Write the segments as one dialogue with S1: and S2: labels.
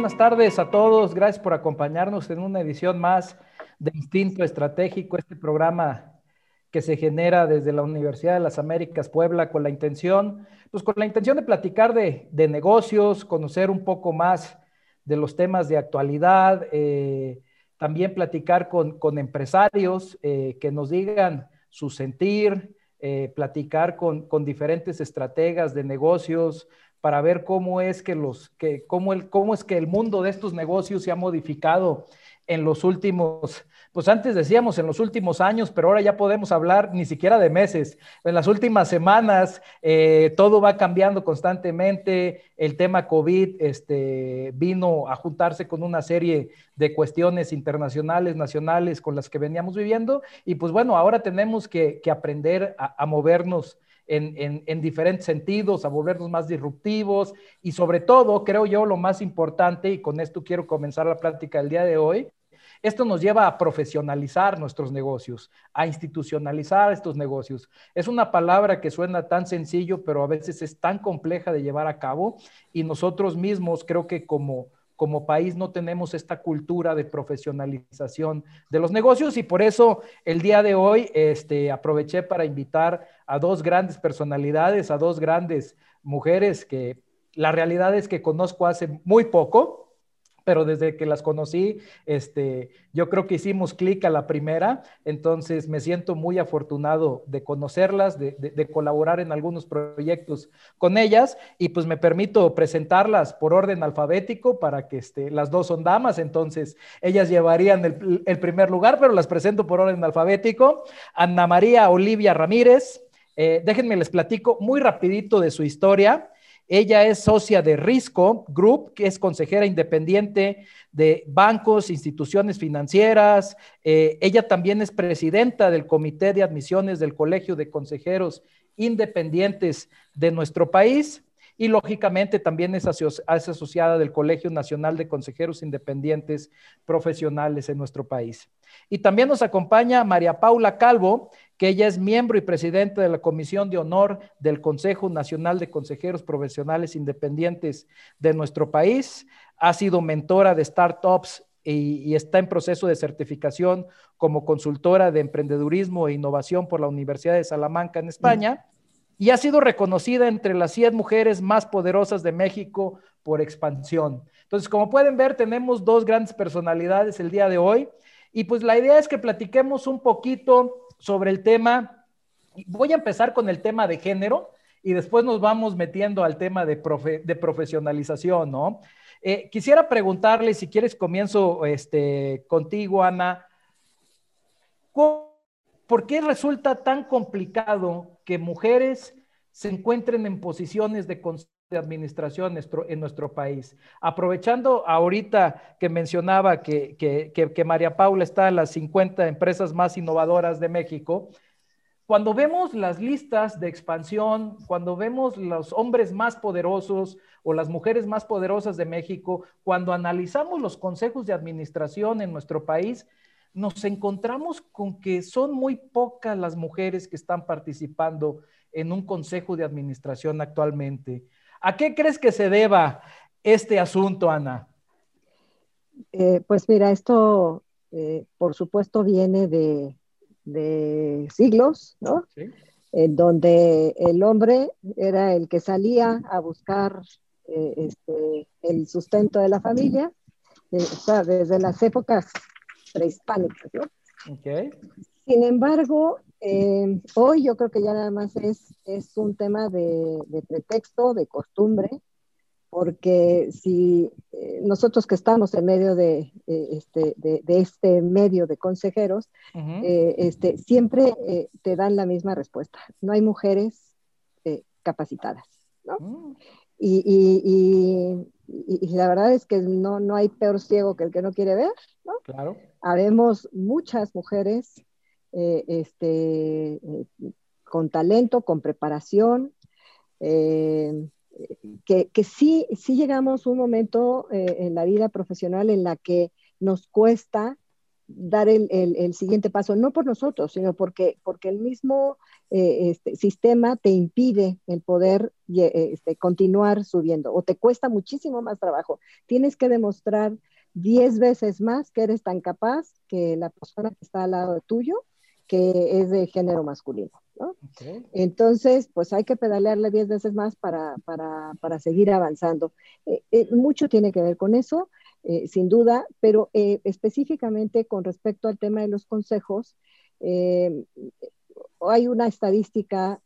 S1: buenas tardes a todos. Gracias por acompañarnos en una edición más de Instinto Estratégico, este programa que se genera desde la Universidad de las Américas Puebla con la intención, pues con la intención de platicar de, negocios, conocer un poco más de los temas de actualidad, eh, también platicar con, empresarios eh, que nos digan su sentir, eh, platicar con, con, diferentes estrategas de negocios para ver cómo es que los que cómo el cómo es que el mundo de estos negocios se ha modificado en los últimos pues antes decíamos en los últimos años, pero ahora ya podemos hablar ni siquiera de meses. En las últimas semanas eh, todo va cambiando constantemente. El tema COVID este, vino a juntarse con una serie de cuestiones internacionales, nacionales con las que veníamos viviendo. Y pues bueno, ahora tenemos que, aprender a, movernos. En, en, diferentes sentidos, a volvernos más disruptivos y sobre todo, creo yo, lo más importante, y con esto quiero comenzar la plática del día de hoy, esto nos lleva a profesionalizar nuestros negocios, a institucionalizar estos negocios. Es una palabra que suena tan sencillo, pero a veces es tan compleja de llevar a cabo y nosotros mismos creo que como como país no tenemos esta cultura de profesionalización de los negocios y por eso el día de hoy este, aproveché para invitar a dos grandes personalidades, a dos grandes mujeres que la realidad es que conozco hace muy poco, pero desde que las conocí, este, yo creo que hicimos clic a la primera, entonces me siento muy afortunado de conocerlas, de, colaborar en algunos proyectos con ellas y pues me permito presentarlas por orden alfabético para que este, las dos son damas, entonces ellas llevarían el, primer lugar, pero las presento por orden alfabético. Ana María Olivia Ramírez, eh, déjenme les platico muy rapidito de su historia. Ella es socia de Risco Group, que es consejera independiente de bancos, instituciones financieras. Eh, ella también es presidenta del Comité de Admisiones del Colegio de Consejeros Independientes de nuestro país y lógicamente también es, asociada del Colegio Nacional de Consejeros Independientes Profesionales en nuestro país. Y también nos acompaña María Paula Calvo, que ella es miembro y presidente de la Comisión de Honor del Consejo Nacional de Consejeros Profesionales Independientes de nuestro país. Ha sido mentora de startups y, está en proceso de certificación como consultora de emprendedurismo e innovación por la Universidad de Salamanca en España y ha sido reconocida entre las 100 mujeres más poderosas de México por expansión. Entonces, como pueden ver, tenemos dos grandes personalidades el día de hoy y pues la idea es que platiquemos un poquito sobre el tema. Voy a empezar con el tema de género y después nos vamos metiendo al tema de, de profesionalización, ¿no? Eh, quisiera preguntarle, si quieres, comienzo este, contigo, Ana. ¿Por qué resulta tan complicado que mujeres se encuentren en posiciones de, de administración en nuestro, país? Aprovechando ahorita que mencionaba que, que, María Paula está en las 50 empresas más innovadoras de México, cuando vemos las listas de expansión, cuando vemos los hombres más poderosos o las mujeres más poderosas de México, cuando analizamos los consejos de administración en nuestro país, nos encontramos con que son muy pocas las mujeres que están participando en un consejo de administración actualmente. ¿A qué crees que se deba este asunto, Ana?
S2: Eh, pues mira, esto eh, por supuesto viene de, siglos, ¿no? En donde el hombre era el que salía a buscar eh, este, el sustento de la familia, desde las épocas prehispánicas, ¿no? Sin embargo, eh, hoy yo creo que ya nada más es, es un tema de, pretexto, de costumbre, porque si eh, nosotros que estamos en medio de, eh, este, de, este medio de consejeros, este, siempre te dan la misma respuesta. No hay mujeres capacitadas, ¿no? Mm. Y, la verdad es que no, no hay peor ciego que el que no quiere ver, ¿no?
S1: Claro
S2: habemos muchas mujeres eh, este, eh, con talento, con preparación, eh, que, sí, sí llegamos a un momento en la vida profesional en la que nos cuesta dar el, siguiente paso, no por nosotros, sino porque, porque el mismo este, sistema te impide el poder este, continuar subiendo o te cuesta muchísimo más trabajo. Tienes que demostrar 10 veces más que eres tan capaz que la persona que está al lado tuyo, que es de género masculino. Entonces, pues hay que pedalearle 10 veces más para, seguir avanzando. Eh, eh, mucho tiene que ver con eso, eh, sin duda, pero específicamente con respecto al tema de los consejos, hay una estadística,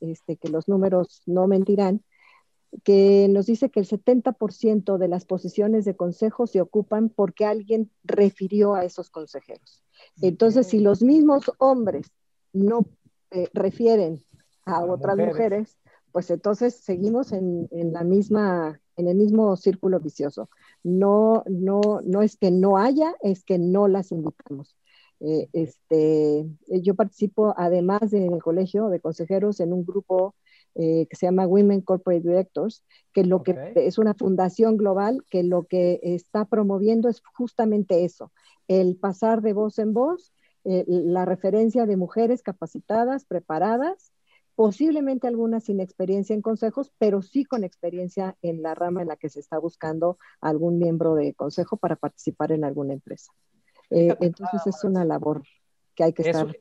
S2: este, que los números no mentirán, que nos dice que el 70% de las posiciones de consejo se ocupan porque alguien refirió a esos consejeros. Entonces, si los mismos hombres no eh, refieren a, otras mujeres. pues entonces seguimos en, la misma, en el mismo círculo vicioso. No, no, no es que no haya, es que no las invitamos. Eh, este, yo participo, además del colegio de consejeros, en un grupo eh, que se llama Women Corporate Directors, que lo que es una fundación global que lo que está promoviendo es justamente eso, el pasar de voz en voz eh, la referencia de mujeres capacitadas, preparadas, posiblemente algunas sin experiencia en consejos, pero sí con experiencia en la rama en la que se está buscando algún miembro de consejo para participar en alguna empresa. Eh, entonces es una labor que hay que estar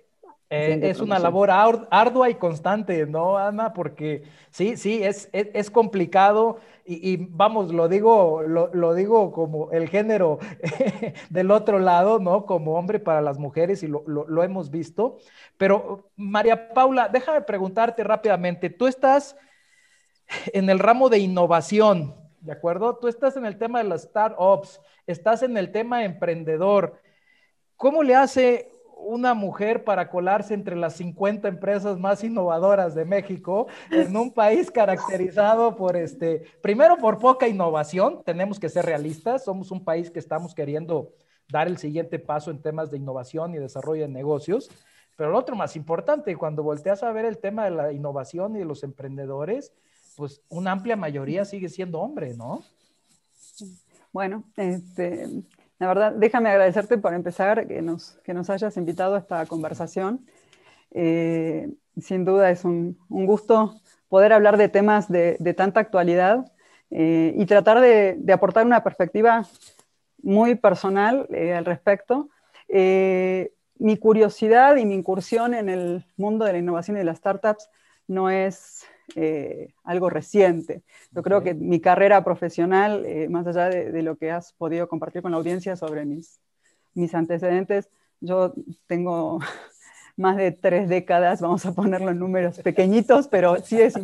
S1: eh, es una labor ardua y constante, ¿no, Ana? Porque sí, sí, es, es, complicado y, vamos, lo digo, lo, digo como el género del otro lado, ¿no? Como hombre para las mujeres y lo, lo, hemos visto. Pero, María Paula, déjame preguntarte rápidamente, tú estás en el ramo de innovación, ¿de acuerdo? Tú estás en el tema de las startups, estás en el tema emprendedor. ¿Cómo le hace una mujer para colarse entre las 50 empresas más innovadoras de México en un país caracterizado por este, primero por poca innovación, tenemos que ser realistas, somos un país que estamos queriendo dar el siguiente paso en temas de innovación y desarrollo de negocios, pero lo otro más importante, cuando volteas a ver el tema de la innovación y de los emprendedores, pues una amplia mayoría sigue siendo hombre, ¿no?
S3: Bueno, este, la verdad, déjame agradecerte por empezar que nos, que nos hayas invitado a esta conversación. Eh, sin duda es un, gusto poder hablar de temas de, tanta actualidad eh, y tratar de, aportar una perspectiva muy personal eh, al respecto. mi curiosidad y mi incursión en el mundo de la innovación y de las startups no es eh, algo reciente. Yo creo que mi carrera profesional, eh, más allá de, lo que has podido compartir con la audiencia sobre mis, mis antecedentes, yo tengo más de tres décadas, vamos a ponerlo en números pequeñitos, pero sí es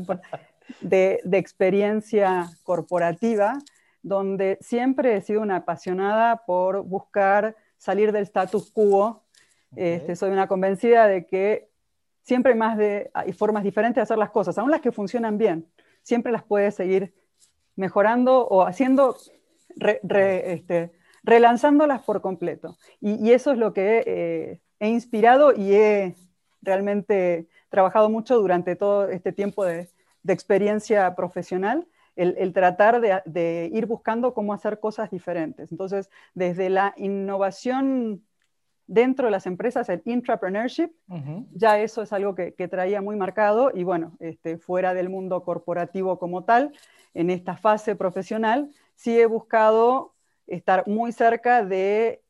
S3: de, de experiencia corporativa, donde siempre he sido una apasionada por buscar salir del status quo. Este, soy una convencida de que siempre hay más de, hay formas diferentes de hacer las cosas, aún las que funcionan bien, siempre las puedes seguir mejorando o haciendo, este, relanzándolas por completo. Y, eso es lo que eh, he inspirado y he realmente trabajado mucho durante todo este tiempo de, experiencia profesional. El, tratar de, de, ir buscando cómo hacer cosas diferentes. Entonces, desde la innovación dentro de las empresas el intrapreneurship, ya eso es algo que, traía muy marcado y bueno, este, fuera del mundo corporativo como tal, en esta fase profesional, sí he buscado estar muy cerca de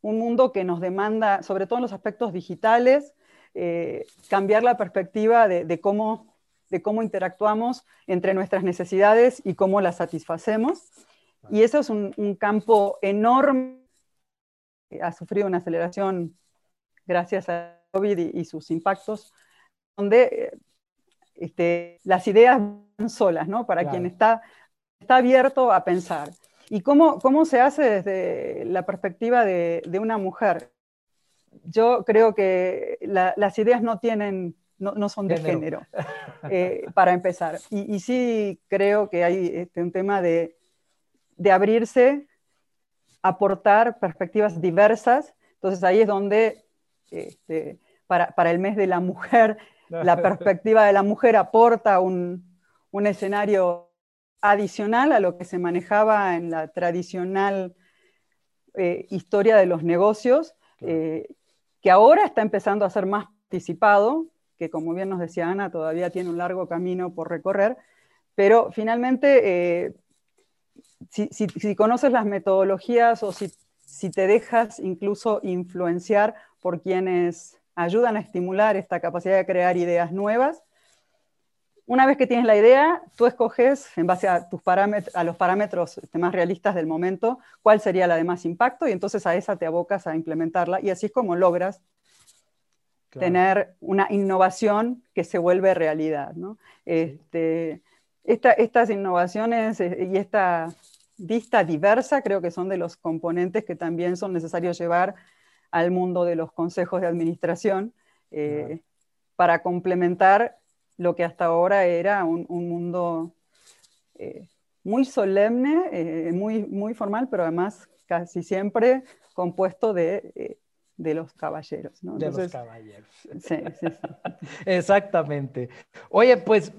S3: un mundo que nos demanda, sobre todo en los aspectos digitales, eh, cambiar la perspectiva de, cómo, de cómo interactuamos entre nuestras necesidades y cómo las satisfacemos. Y eso es un, un campo enorme ha sufrido una aceleración gracias a COVID y, sus impactos, donde eh, este, las ideas van solas, ¿no? Para quien está, está abierto a pensar. ¿Y cómo, cómo se hace desde la perspectiva de, de una mujer? Yo creo que las ideas no tienen, no, no son de género, eh, para empezar. Y, y, sí creo que hay este, un tema de, de abrirse aportar perspectivas diversas. Entonces ahí es donde este, para, el mes de la mujer, la perspectiva de la mujer aporta un, escenario adicional a lo que se manejaba en la tradicional eh, historia de los negocios, eh, que ahora está empezando a ser más participado, que como bien nos decía Ana, todavía tiene un largo camino por recorrer, pero finalmente, eh, si, conoces las metodologías o si, si te dejas incluso influenciar por quienes ayudan a estimular esta capacidad de crear ideas nuevas, una vez que tienes la idea, tú escoges, en base a, tus a los parámetros más realistas del momento, cuál sería la de más impacto y entonces a esa te abocas a implementarla y así es como logras tener una innovación que se vuelve realidad. Este, estas innovaciones eh, y esta vista diversa creo que son de los componentes que también son necesarios llevar al mundo de los consejos de administración eh, para complementar lo que hasta ahora era un, mundo eh, muy solemne, muy, muy formal, pero además casi siempre compuesto de de los caballeros. ¿no?
S1: de los caballeros. Sí, sí, sí. Exactamente. Oye, pues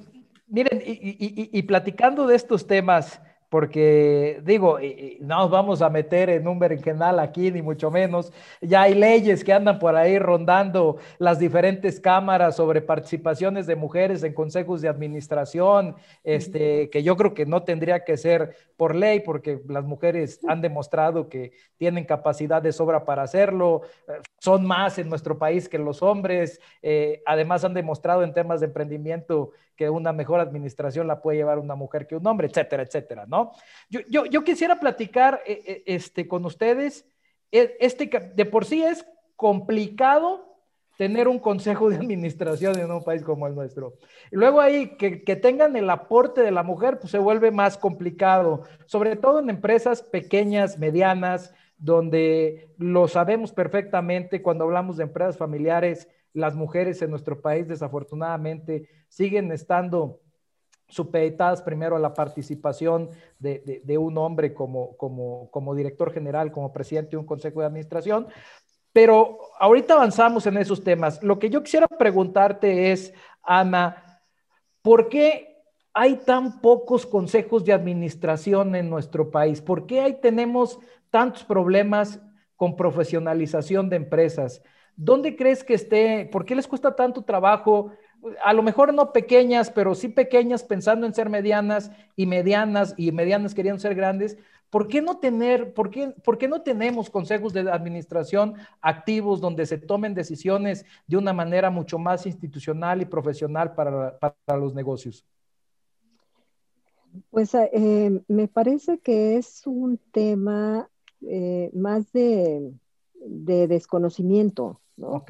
S1: miren, y, platicando de estos temas, porque digo, no nos vamos a meter en un berenjenal aquí, ni mucho menos. Ya hay leyes que andan por ahí rondando las diferentes cámaras sobre participaciones de mujeres en consejos de administración, este, que yo creo que no tendría que ser por ley, porque las mujeres han demostrado que tienen capacidad de sobra para hacerlo, eh, son más en nuestro país que los hombres, eh, además han demostrado en temas de emprendimiento que una mejor administración la puede llevar una mujer que un hombre, etcétera, etcétera, ¿no? Yo, yo, yo quisiera platicar eh, eh, este, con ustedes, e, este, de por sí es complicado tener un consejo de administración en un país como el nuestro. Luego ahí que, que, tengan el aporte de la mujer, pues se vuelve más complicado, sobre todo en empresas pequeñas, medianas, donde lo sabemos perfectamente cuando hablamos de empresas familiares, las mujeres en nuestro país desafortunadamente siguen estando supeditadas primero a la participación de, un hombre como, como, como, director general, como presidente de un consejo de administración. Pero ahorita avanzamos en esos temas. Lo que yo quisiera preguntarte es, Ana, ¿por qué hay tan pocos consejos de administración en nuestro país? ¿Por qué tenemos tantos problemas con profesionalización de empresas? ¿Dónde crees que esté? ¿Por qué les cuesta tanto trabajo? A lo mejor no pequeñas, pero sí pequeñas pensando en ser medianas y medianas y medianas querían ser grandes. ¿Por qué no tener, por qué, por qué no tenemos consejos de administración activos donde se tomen decisiones de una manera mucho más institucional y profesional para, para los negocios?
S2: Pues eh, me parece que es un tema eh, más de, de desconocimiento ¿no?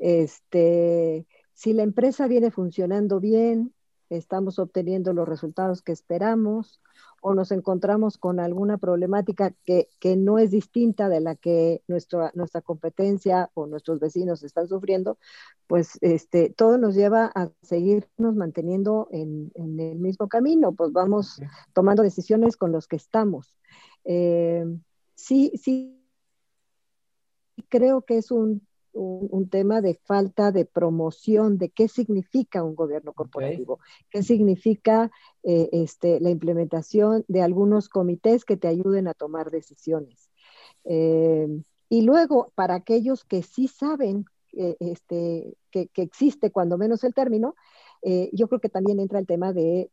S2: Este, si la empresa viene funcionando bien, estamos obteniendo los resultados que esperamos o nos encontramos con alguna problemática que, no es distinta de la que nuestra, nuestra competencia o nuestros vecinos están sufriendo, pues este, todo nos lleva a seguirnos manteniendo en, el mismo camino, pues vamos tomando decisiones con los que estamos. Eh, sí, sí, creo que es un un, tema de falta de promoción de qué significa un gobierno corporativo, qué significa eh, este, la implementación de algunos comités que te ayuden a tomar decisiones. Eh, y luego, para aquellos que sí saben eh, este, que, existe cuando menos el término, yo creo que también entra el tema de,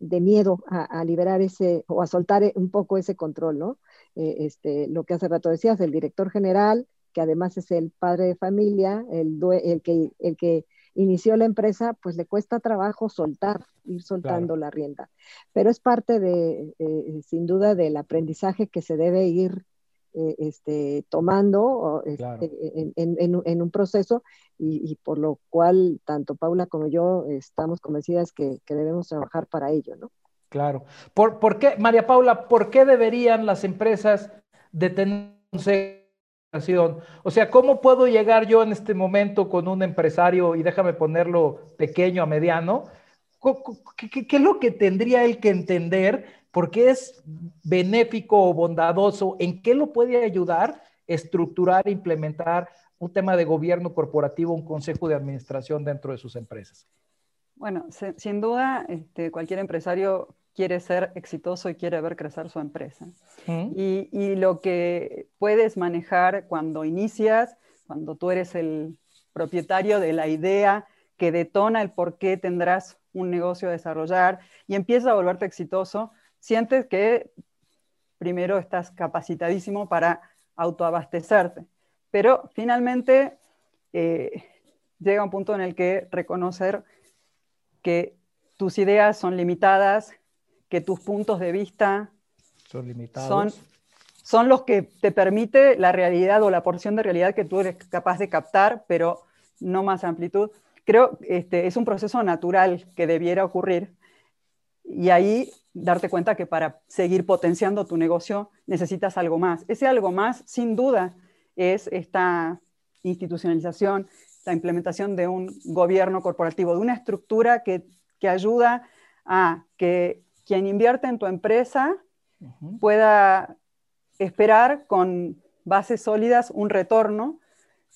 S2: miedo a, liberar ese o a soltar un poco ese control, ¿no? este, lo que hace rato decías, el director general, que además es el padre de familia, el, el, que, el que inició la empresa, pues le cuesta trabajo soltar, ir soltando la rienda. Pero es parte de, eh, sin duda, del aprendizaje que se debe ir eh, este, tomando este, en, un proceso y, por lo cual tanto Paula como yo estamos convencidas que, debemos trabajar para ello, ¿no?
S1: Claro. ¿Por, ¿Por, qué, María Paula, por qué deberían las empresas de tener o sea, ¿cómo puedo llegar yo en este momento con un empresario y déjame ponerlo pequeño a mediano? ¿Qué, es lo que tendría él que entender? ¿Por qué es benéfico o bondadoso? ¿En qué lo puede ayudar estructurar, implementar un tema de gobierno corporativo, un consejo de administración dentro de sus empresas?
S3: Bueno, sin duda, este, cualquier empresario quiere ser exitoso y quiere ver crecer su empresa. y, y, lo que puedes manejar cuando inicias, cuando tú eres el propietario de la idea que detona el por qué tendrás un negocio a desarrollar y empiezas a volverte exitoso, sientes que primero estás capacitadísimo para autoabastecerte. Pero finalmente eh, llega un punto en el que reconocer que tus ideas son limitadas, que tus puntos de vista
S1: son limitados.
S3: Son, son los que te permite la realidad o la porción de realidad que tú eres capaz de captar, pero no más amplitud. Creo que este, es un proceso natural que debiera ocurrir y ahí darte cuenta que para seguir potenciando tu negocio necesitas algo más. Ese algo más, sin duda, es esta institucionalización, la implementación de un gobierno corporativo, de una estructura que, ayuda a que quien invierte en tu empresa pueda esperar con bases sólidas un retorno,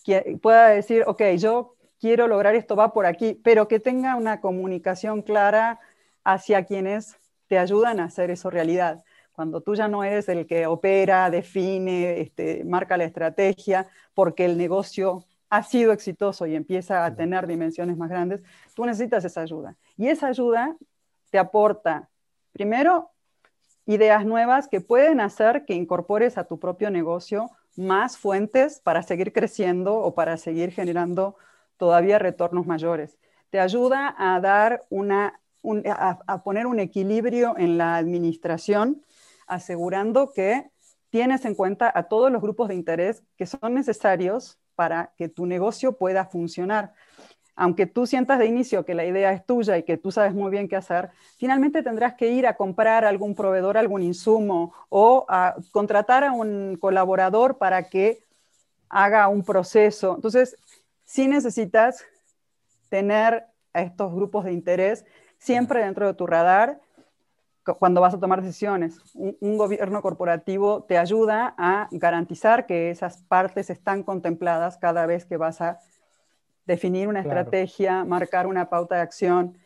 S3: que pueda decir, ok, yo quiero lograr esto, va por aquí, pero que tenga una comunicación clara hacia quienes te ayudan a hacer eso realidad. Cuando tú ya no eres el que opera, define, este, marca la estrategia, porque el negocio ha sido exitoso y empieza a tener dimensiones más grandes, tú necesitas esa ayuda. Y esa ayuda te aporta, primero, ideas nuevas que pueden hacer que incorpores a tu propio negocio más fuentes para seguir creciendo o para seguir generando todavía retornos mayores. Te ayuda a dar una a, poner un equilibrio en la administración, asegurando que tienes en cuenta a todos los grupos de interés que son necesarios para que tu negocio pueda funcionar. Aunque tú sientas de inicio que la idea es tuya y que tú sabes muy bien qué hacer, finalmente tendrás que ir a comprar a algún proveedor algún insumo o a contratar a un colaborador para que haga un proceso. Entonces, sí necesitas tener a estos grupos de interés siempre dentro de tu radar cuando vas a tomar decisiones. Un, gobierno corporativo te ayuda a garantizar que esas partes están contempladas cada vez que vas a definir una estrategia, marcar una pauta de acción.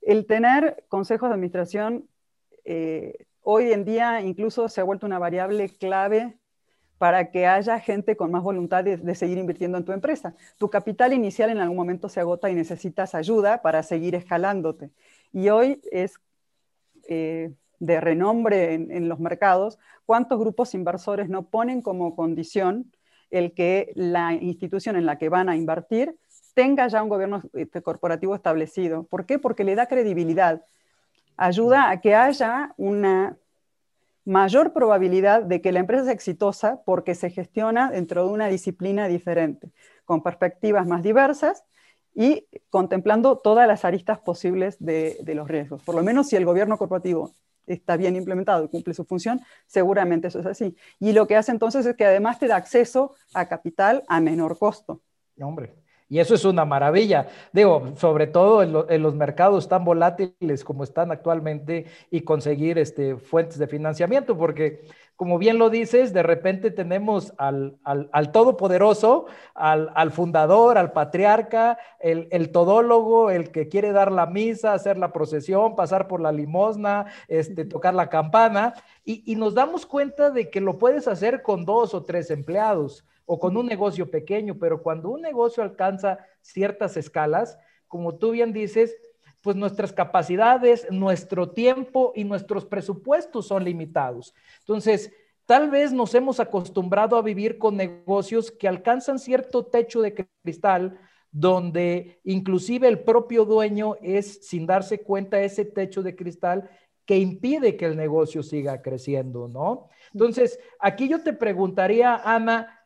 S3: El tener consejos de administración eh, hoy en día incluso se ha vuelto una variable clave para que haya gente con más voluntad de, seguir invirtiendo en tu empresa. Tu capital inicial en algún momento se agota y necesitas ayuda para seguir escalándote. Y hoy es eh, de renombre en, los mercados cuántos grupos inversores no ponen como condición el que la institución en la que van a invertir tenga ya un gobierno este, corporativo establecido. ¿Por qué? Porque le da credibilidad. Ayuda a que haya una mayor probabilidad de que la empresa sea exitosa porque se gestiona dentro de una disciplina diferente, con perspectivas más diversas y contemplando todas las aristas posibles de, los riesgos. Por lo menos si el gobierno corporativo está bien implementado y cumple su función, seguramente eso es así. Y lo que hace entonces es que además te da acceso a capital a menor costo.
S1: Hombre, y eso es una maravilla. Digo, sobre todo en, los mercados tan volátiles como están actualmente y conseguir este, fuentes de financiamiento, porque como bien lo dices, de repente tenemos al, todopoderoso, al, fundador, al patriarca, el, todólogo, el que quiere dar la misa, hacer la procesión, pasar por la limosna, este, tocar la campana, y, y nos damos cuenta de que lo puedes hacer con dos o tres empleados o con un negocio pequeño, pero cuando un negocio alcanza ciertas escalas, como tú bien dices, pues nuestras capacidades, nuestro tiempo y nuestros presupuestos son limitados. Entonces, tal vez nos hemos acostumbrado a vivir con negocios que alcanzan cierto techo de cristal, donde inclusive el propio dueño es, sin darse cuenta, ese techo de cristal que impide que el negocio siga creciendo, ¿no? Entonces, aquí yo te preguntaría, Ana,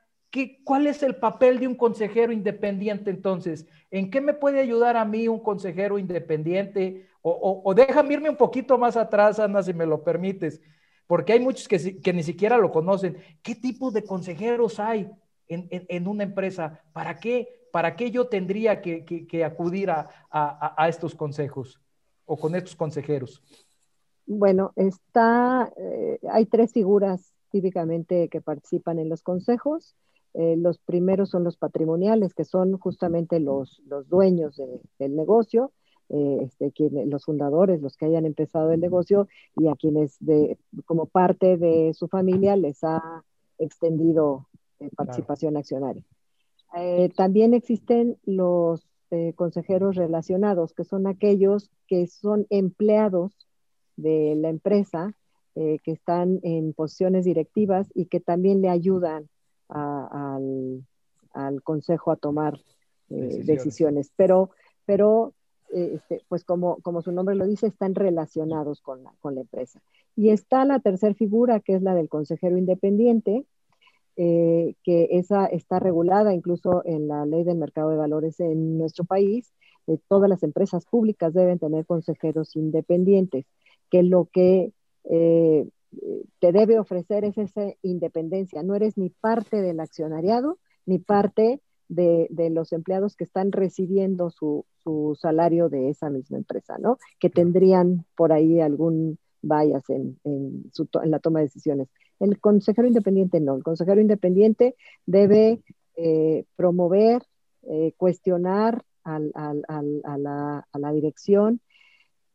S1: ¿Cuál es el papel de un consejero independiente entonces? ¿En qué me puede ayudar a mí un consejero independiente? O, déjame irme un poquito más atrás, Ana, si me lo permites, porque hay muchos que, ni siquiera lo conocen. ¿Qué tipo de consejeros hay en, una empresa? ¿Para qué? ¿Para qué yo tendría que, acudir a, estos consejos o con estos consejeros?
S2: Bueno, está, eh, hay tres figuras típicamente que participan en los consejos. Eh, los primeros son los patrimoniales, que son justamente los, los dueños del negocio. eh, este, los fundadores, los que hayan empezado el negocio y a quienes de, como parte de su familia les ha extendido eh, participación accionaria. También existen los consejeros relacionados, que son aquellos que son empleados de la empresa, que están en posiciones directivas y que también le ayudan al, consejo a tomar decisiones. decisiones. Pero, pero eh, este, pues como, como su nombre lo dice, están relacionados con la, con la empresa. Y está la tercera figura, que es la del consejero independiente, eh, que esa está regulada incluso en la ley del mercado de valores en nuestro país. Eh, todas las empresas públicas deben tener consejeros independientes, que lo que te debe ofrecer es esa independencia. No eres ni parte del accionariado, ni parte de, los empleados que están recibiendo su, salario de esa misma empresa, ¿no? Que tendrían por ahí algún bias en, la toma de decisiones. El consejero independiente no, el consejero independiente debe eh, promover, eh, cuestionar a, la, dirección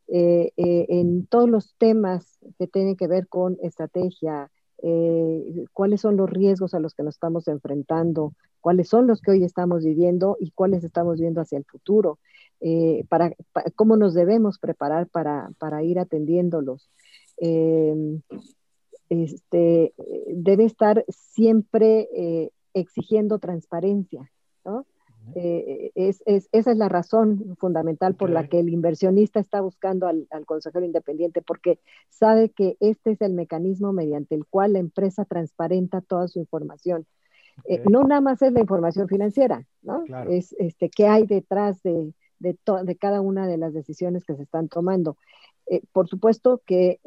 S2: eh, en todos los temas que tienen que ver con estrategia, cuáles son los riesgos a los que nos estamos enfrentando, cuáles son los que hoy estamos viviendo y cuáles estamos viendo hacia el futuro, eh, para, cómo nos debemos preparar para, ir atendiéndolos. Em, este, debe estar siempre eh, exigiendo transparencia, eh, esa es la razón fundamental por la que el inversionista está buscando al, al, consejero independiente, porque sabe que este es el mecanismo mediante el cual la empresa transparenta toda su información. Eh, no nada más es la información financiera, ¿no? Es este, qué hay detrás de, de, de, cada una de las decisiones que se están tomando. Eh, por supuesto que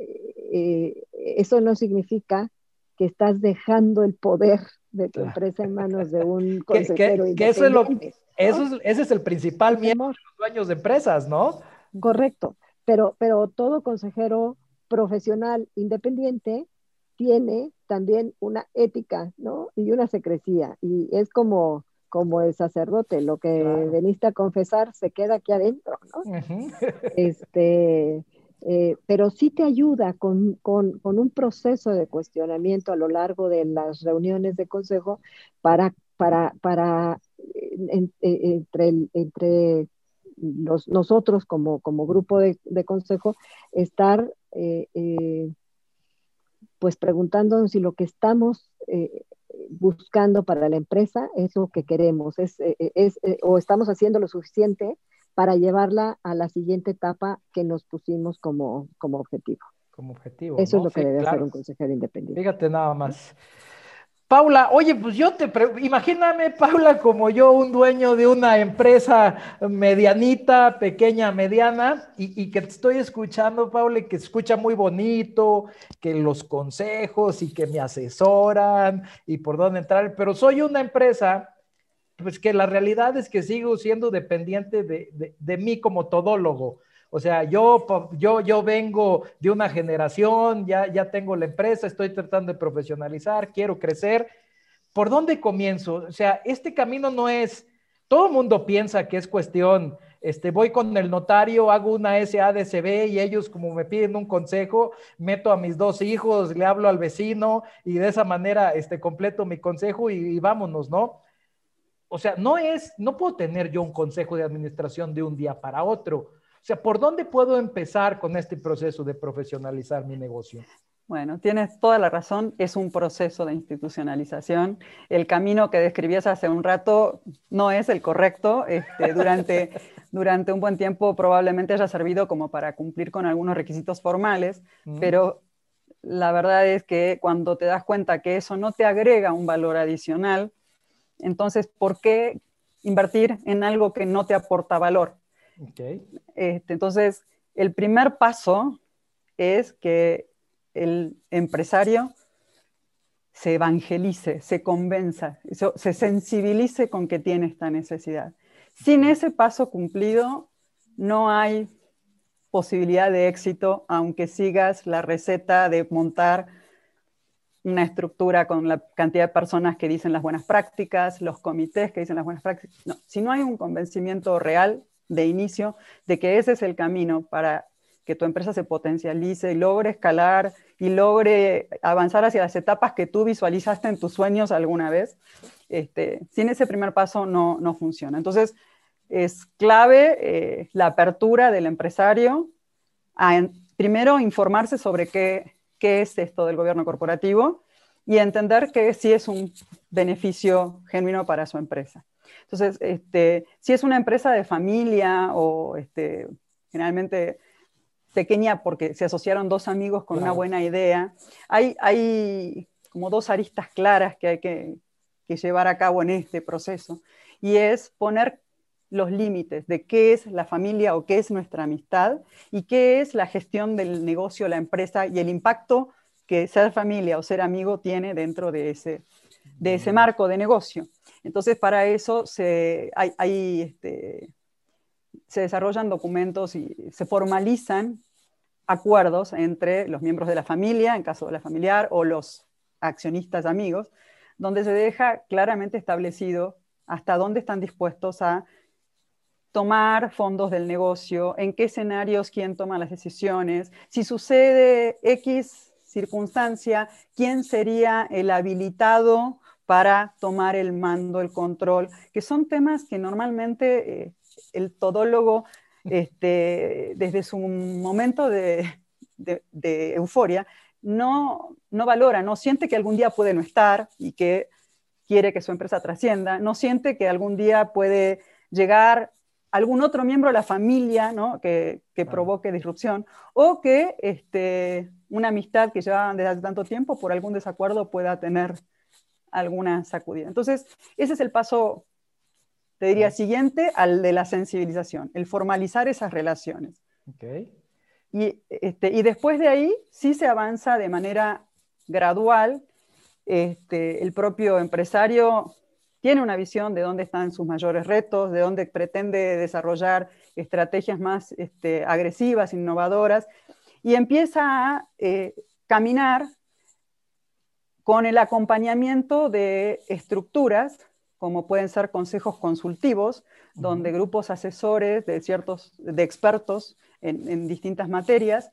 S2: eso no significa que estás dejando el poder de tu empresa en manos de un consejero
S1: que, eso es lo, eso ese es el principal miedo de los dueños de empresas, ¿no?
S2: Correcto, pero, pero todo consejero profesional independiente tiene también una ética, ¿no? Y una secrecía. Y es como, como el sacerdote, lo que veniste a confesar se queda aquí adentro, ¿no? este, eh, pero sí te ayuda con, un proceso de cuestionamiento a lo largo de las reuniones de consejo para, para, para eh, entre, entre los, nosotros como, como grupo de, consejo estar eh, pues preguntándonos si lo que estamos eh, buscando para la empresa es lo que queremos, es, eh, eh, o estamos haciendo lo suficiente para llevarla a la siguiente etapa que nos pusimos como, como objetivo.
S1: Como objetivo.
S2: Eso es lo que debe hacer un consejero independiente.
S1: Fíjate nada más. Paula, oye, pues yo te imagíname, Paula, como yo, un dueño de una empresa medianita, pequeña, mediana, y, que te estoy escuchando, Paula, y que escucha muy bonito, que los consejos y que me asesoran y por dónde entrar, pero soy una empresa, pues que la realidad es que sigo siendo dependiente de, de mí como todólogo. O sea, yo, yo, yo vengo de una generación, ya, ya tengo la empresa, estoy tratando de profesionalizar, quiero crecer. ¿Por dónde comienzo? O sea, este camino no es, todo el mundo piensa que es cuestión, este, voy con el notario, hago una SADCB y ellos como me piden un consejo, meto a mis dos hijos, le hablo al vecino y de esa manera este, completo mi consejo y vámonos, ¿no? O sea, no es, no puedo tener yo un consejo de administración de un día para otro o sea, ¿por dónde puedo empezar con este proceso de profesionalizar mi negocio?
S3: Bueno, tienes toda la razón, es un proceso de institucionalización. El camino que describías hace un rato no es el correcto. Este, durante, durante un buen tiempo probablemente haya servido como para cumplir con algunos requisitos formales, mm. pero la verdad es que cuando te das cuenta que eso no te agrega un valor adicional, entonces, ¿por qué invertir en algo que no te aporta valor? Este, entonces, el primer paso es que el empresario se evangelice, se convenza, se sensibilice con que tiene esta necesidad. Sin ese paso cumplido, no hay posibilidad de éxito, aunque sigas la receta de montar una estructura con la cantidad de personas que dicen las buenas prácticas, los comités que dicen las buenas prácticas. si no hay un convencimiento real, de inicio de que ese es el camino para que tu empresa se potencialice, logre escalar y logre avanzar hacia las etapas que tú visualizaste en tus sueños alguna vez, este, sin ese primer paso no, no funciona. Entonces, es clave eh, la apertura del empresario a, primero, informarse sobre qué, qué es esto del gobierno corporativo y entender que sí es un beneficio genuino para su empresa. Entonces, este, si es una empresa de familia o este, generalmente pequeña porque se asociaron dos amigos con una buena idea, hay, hay como dos aristas claras que hay que, que llevar a cabo en este proceso y es poner los límites de qué es la familia o qué es nuestra amistad y qué es la gestión del negocio, la empresa y el impacto que ser familia o ser amigo tiene dentro de ese, de ese marco de negocio. Entonces, para eso se, hay, este, se desarrollan documentos y se formalizan acuerdos entre los miembros de la familia, en caso de la familiar, o los accionistas amigos, donde se deja claramente establecido hasta dónde están dispuestos a tomar fondos del negocio, en qué escenarios quién toma las decisiones, si sucede X circunstancia, quién sería el habilitado para tomar el mando, el control, que son temas que normalmente eh, el todólogo, este, desde su momento de, euforia, no, no valora, no siente que algún día puede no estar y que quiere que su empresa trascienda, no siente que algún día puede llegar algún otro miembro de la familia que, provoque disrupción, o que este, una amistad que llevaban desde hace tanto tiempo por algún desacuerdo pueda tener alguna sacudida. Entonces, ese es el paso, te diría, siguiente al de la sensibilización, el formalizar esas relaciones. Y, este, y después de ahí sí se avanza de manera gradual. Este, el propio empresario tiene una visión de dónde están sus mayores retos, de dónde pretende desarrollar estrategias más este, agresivas, innovadoras, y empieza a eh, caminar con el acompañamiento de estructuras, como pueden ser consejos consultivos, donde grupos asesores de ciertos de expertos en, en distintas materias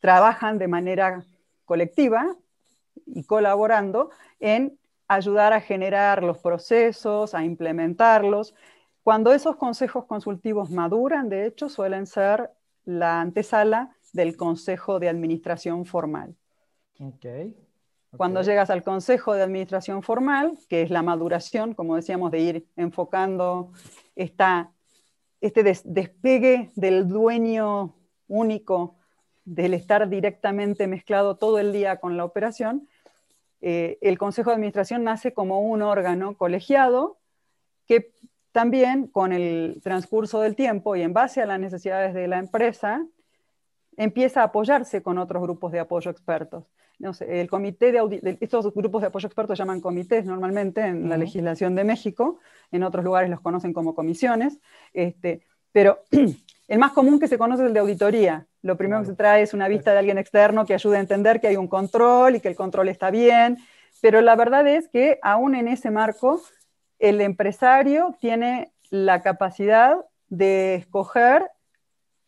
S3: trabajan de manera colectiva y colaborando en ayudar a generar los procesos, a implementarlos. Cuando esos consejos consultivos maduran, de hecho, suelen ser la antesala del consejo de administración formal. Cuando llegas al consejo de administración formal, que es la maduración, como decíamos, de ir enfocando esta, este despegue del dueño único, del estar directamente mezclado todo el día con la operación, eh, el Consejo de Administración nace como un órgano colegiado que también con el transcurso del tiempo y en base a las necesidades de la empresa, empieza a apoyarse con otros grupos de apoyo expertos. el comité de, estos grupos de apoyo expertos se llaman comités normalmente en la legislación de México, en otros lugares los conocen como comisiones, este, pero el más común que se conoce es el de auditoría, lo primero que se trae es una vista de alguien externo que ayude a entender que hay un control y que el control está bien, pero la verdad es que aún en ese marco, el empresario tiene la capacidad de escoger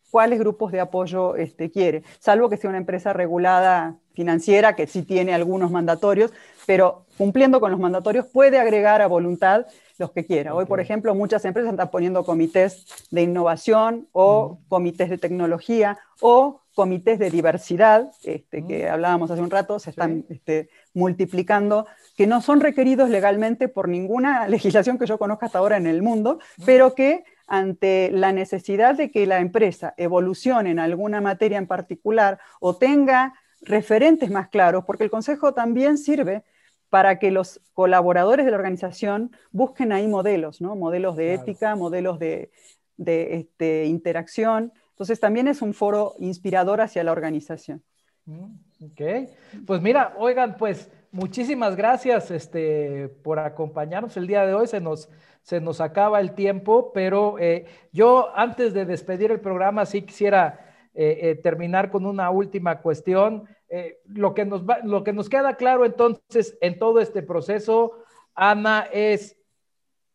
S3: cuáles grupos de apoyo este, quiere, salvo que sea una empresa regulada financiera que sí tiene algunos mandatorios, pero cumpliendo con los mandatorios puede agregar a voluntad los que quiera. Hoy, por ejemplo, muchas empresas están poniendo comités de innovación o comités de tecnología o comités de diversidad, este, que hablábamos hace un rato, se están este, multiplicando, que no son requeridos legalmente por ninguna legislación que yo conozca hasta ahora en el mundo, pero que ante la necesidad de que la empresa evolucione en alguna materia en particular o tenga referentes más claros, porque el consejo también sirve para que los colaboradores de la organización busquen ahí modelos, ¿no? modelos de ética, modelos de, este, interacción. Entonces también es un foro inspirador hacia la organización.
S1: Mm, ok, pues mira, oigan, pues muchísimas gracias este, por acompañarnos el día de hoy. Se nos, se nos acaba el tiempo, pero eh, yo antes de despedir el programa sí quisiera eh, eh, terminar con una última cuestión. Eh, lo, que nos lo que nos queda claro entonces en todo este proceso, Ana, es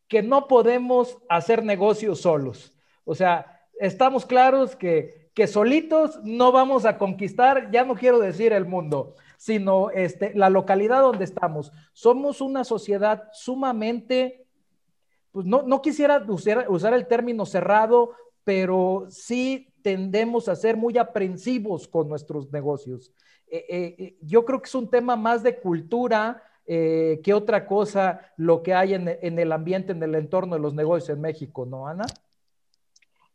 S1: que no podemos hacer negocios solos. O sea, estamos claros que, que solitos no vamos a conquistar, ya no quiero decir el mundo, sino este, la localidad donde estamos. Somos una sociedad sumamente, pues no, no quisiera usar, usar el término cerrado, pero sí tendemos a ser muy aprensivos con nuestros negocios. Eh, eh, eh, yo creo que es un tema más de cultura que otra cosa lo que hay en, en, el ambiente, en el entorno de los negocios en México, ¿no, Ana?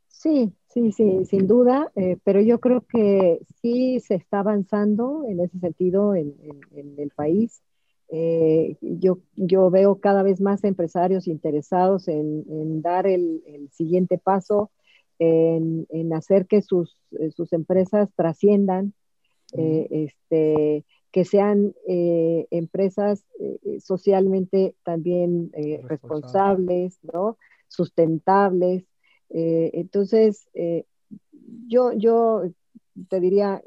S2: Sí, sí, sí, sin duda, pero yo creo que sí se está avanzando en ese sentido en, el país. yo, yo veo cada vez más empresarios interesados en, dar el, siguiente paso, en, en hacer que sus, sus empresas trasciendan, eh, este, que sean eh, empresas eh, socialmente también responsables, ¿no? sustentables. entonces, yo, yo te diría,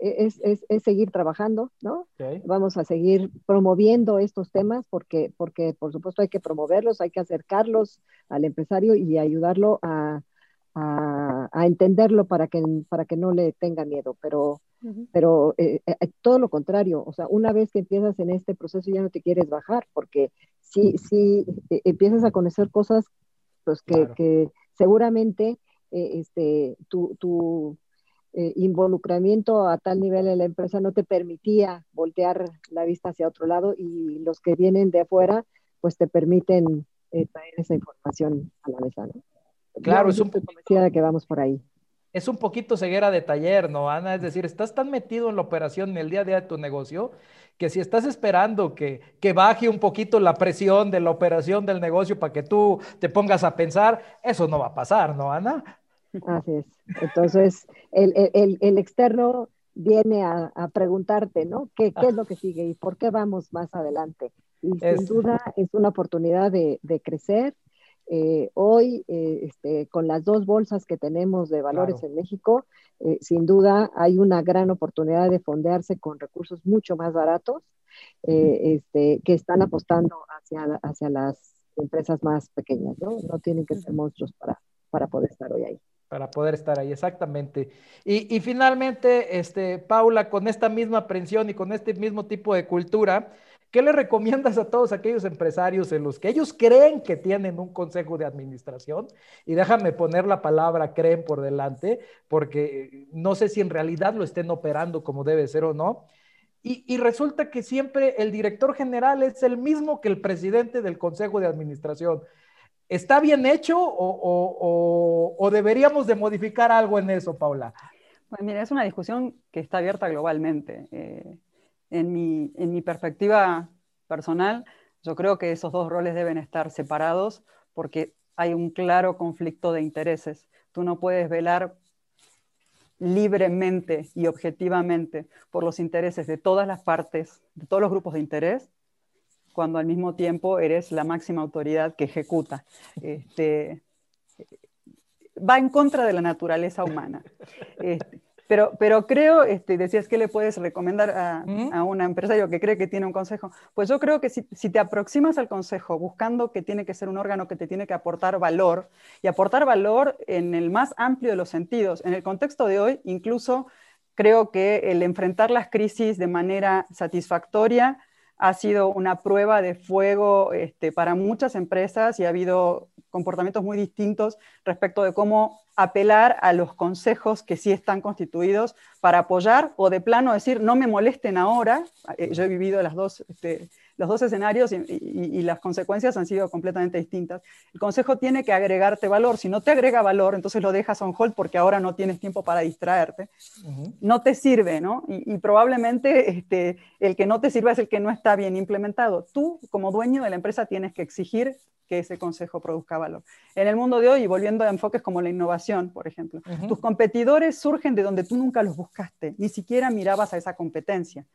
S2: es, es, es, seguir trabajando, ¿no? Vamos a seguir promoviendo estos temas porque, porque, por supuesto, hay que promoverlos, hay que acercarlos al empresario y ayudarlo a, a, a entenderlo para que, para que no le tenga miedo. Pero pero eh, eh, todo lo contrario, o sea, una vez que empiezas en este proceso ya no te quieres bajar, porque si, si eh, empiezas a conocer cosas pues que, que seguramente este, tu, tu involucramiento a tal nivel en la empresa no te permitía voltear la vista hacia otro lado y los que vienen de afuera pues te permiten traer esa información a la mesa, ¿no?
S1: Claro, es un poco
S2: de que vamos por ahí
S1: es un poquito ceguera de taller, ¿no, Ana? Es decir, estás tan metido en la operación en el día a día de tu negocio que si estás esperando que, que baje un poquito la presión de la operación del negocio para que tú te pongas a pensar, eso no va a pasar, ¿no, Ana?
S2: Así es. Entonces, el, el, el externo viene a, a, preguntarte, ¿no? ¿Qué, ¿Qué, es lo que sigue y por qué vamos más adelante? Y sin duda es una oportunidad de, de crecer, eh, hoy, eh, este, con las dos bolsas que tenemos de valores en México, eh, sin duda hay una gran oportunidad de fondearse con recursos mucho más baratos este, que están apostando hacia, hacia las empresas más pequeñas, ¿no? No tienen que ser monstruos para, para poder estar hoy ahí
S1: para poder estar ahí, exactamente. Y, y, finalmente, este, Paula, con esta misma aprensión y con este mismo tipo de cultura, ¿Qué le recomiendas a todos aquellos empresarios en los que ellos creen que tienen un consejo de administración? Y déjame poner la palabra creen por delante, porque no sé si en realidad lo estén operando como debe ser o no. Y, resulta que siempre el director general es el mismo que el presidente del consejo de administración. ¿Está bien hecho o, deberíamos de modificar algo en eso, Paula?
S3: Pues mira, es una discusión que está abierta globalmente. Eh, en mi, en mi perspectiva personal, yo creo que esos dos roles deben estar separados porque hay un claro conflicto de intereses. Tú no puedes velar libremente y objetivamente por los intereses de todas las partes, de todos los grupos de interés, cuando al mismo tiempo eres la máxima autoridad que ejecuta. Este, va en contra de la naturaleza humana. Este, pero, pero creo, este, decías que le puedes recomendar a, a, un empresario que cree que tiene un consejo. Pues yo creo que si, si, te aproximas al consejo buscando que tiene que ser un órgano que te tiene que aportar valor, y aportar valor en el más amplio de los sentidos, en el contexto de hoy, incluso creo que el enfrentar las crisis de manera satisfactoria ha sido una prueba de fuego este, para muchas empresas y ha habido comportamientos muy distintos respecto de cómo apelar a los consejos que sí están constituidos para apoyar o de plano decir no me molesten ahora. Eh, yo he vivido las dos, este, los dos escenarios y, las consecuencias han sido completamente distintas. El consejo tiene que agregarte valor. Si no te agrega valor, entonces lo dejas on hold porque ahora no tienes tiempo para distraerte. No te sirve, ¿no? Y, probablemente este, el que no te sirva es el que no está bien implementado. Tú, como dueño de la empresa, tienes que exigir que ese consejo produzca valor. En el mundo de hoy, y volviendo a enfoques como la innovación, por ejemplo, tus competidores surgen de donde tú nunca los buscaste, ni siquiera mirabas a esa competencia.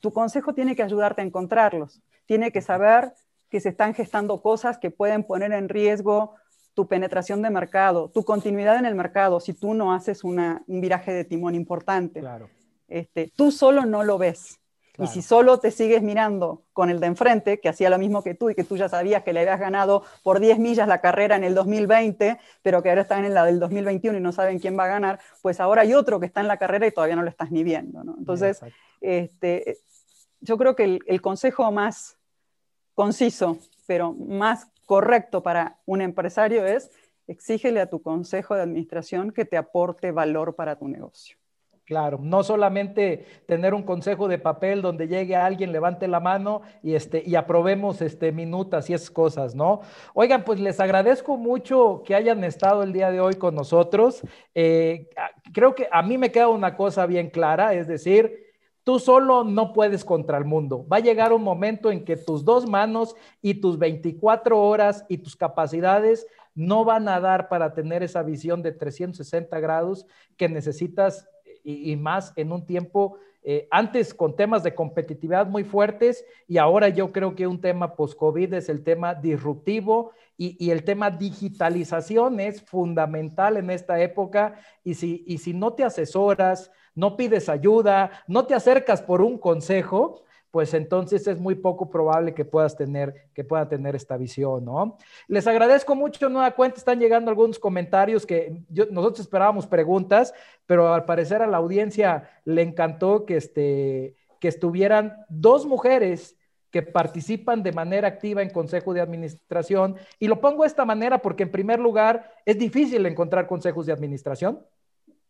S3: Tu consejo tiene que ayudarte a encontrarlos, tiene que saber que se están gestando cosas que pueden poner en riesgo tu penetración de mercado, tu continuidad en el mercado, si tú no haces un viraje de timón importante. Claro. Este, tú solo no lo ves. Y si solo te sigues mirando con el de enfrente, que hacía lo mismo que tú y que tú ya sabías que le habías ganado por 10 millas la carrera en el 2020, pero que ahora están en la del 2021 y no saben quién va a ganar, pues ahora hay otro que está en la carrera y todavía no lo estás ni viendo. Entonces, este, yo creo que el, consejo más conciso, pero más correcto para un empresario es exígele a tu consejo de administración que te aporte valor para tu negocio.
S1: Claro, no solamente tener un consejo de papel donde llegue alguien, levante la mano y, este, y aprobemos este, minutas y esas cosas, ¿no? Oigan, pues les agradezco mucho que hayan estado el día de hoy con nosotros. Eh, creo que a mí me queda una cosa bien clara, es decir, Tú solo no puedes contra el mundo. Va a llegar un momento en que tus dos manos y tus 24 horas y tus capacidades no van a dar para tener esa visión de 360 grados que necesitas y, más en un tiempo eh, antes con temas de competitividad muy fuertes y ahora yo creo que un tema post-COVID es el tema disruptivo y, y, el tema digitalización es fundamental en esta época y si, y si no te asesoras, no pides ayuda, no te acercas por un consejo, pues entonces es muy poco probable que puedas tener, que tener esta visión, ¿no? Les agradezco mucho, nueva cuenta, están llegando algunos comentarios que nosotros esperábamos preguntas, pero al parecer a la audiencia le encantó que, este, que estuvieran dos mujeres que participan de manera activa en consejo de administración. Y lo pongo de esta manera porque en primer lugar es difícil encontrar consejos de administración.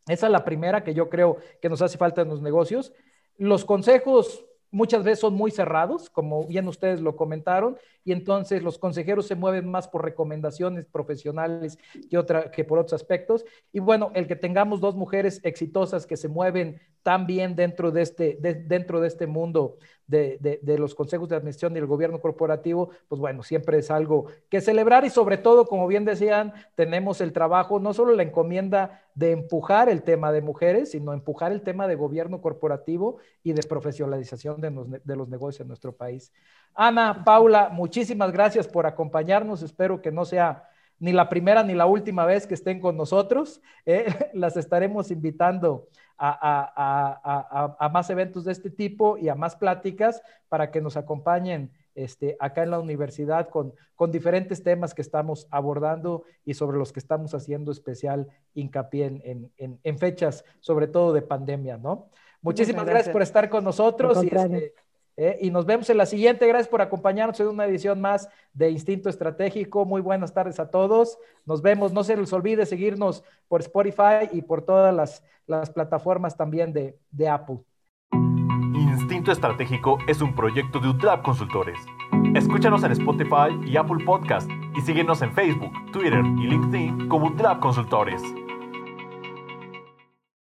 S1: Esa es la primera que yo creo que nos hace falta en los negocios. Los consejos muchas veces son muy cerrados, como bien ustedes lo comentaron, y entonces los consejeros se mueven más por recomendaciones profesionales que, otra, que por otros aspectos. Y bueno, el que tengamos dos mujeres exitosas que se mueven tan bien dentro de este, dentro de este mundo de, de, los consejos de administración y el gobierno corporativo, pues bueno, siempre es algo que celebrar y sobre todo, como bien decían, tenemos el trabajo, no solo la encomienda de empujar el tema de mujeres, sino empujar el tema de gobierno corporativo y de profesionalización de los, de los negocios en nuestro país. Ana, Paula, muchísimas gracias por acompañarnos. Espero que no sea ni la primera ni la última vez que estén con nosotros. ¿eh? las estaremos invitando a, más eventos de este tipo y a más pláticas para que nos acompañen este, acá en la universidad con, con diferentes temas que estamos abordando y sobre los que estamos haciendo especial hincapié en, en, fechas, sobre todo de pandemia, ¿no? Muchísimas gracias. por estar con nosotros. Y, este, eh, y nos vemos en la siguiente. Gracias por acompañarnos en una edición más de Instinto Estratégico. Muy buenas tardes a todos. Nos vemos. No se les olvide seguirnos por Spotify y por todas las, las plataformas también de, de Apple.
S4: Instinto Estratégico es un proyecto de UTLAB Consultores. Escúchanos en Spotify y Apple Podcast y síguenos en Facebook, Twitter y LinkedIn como UTLAB Consultores.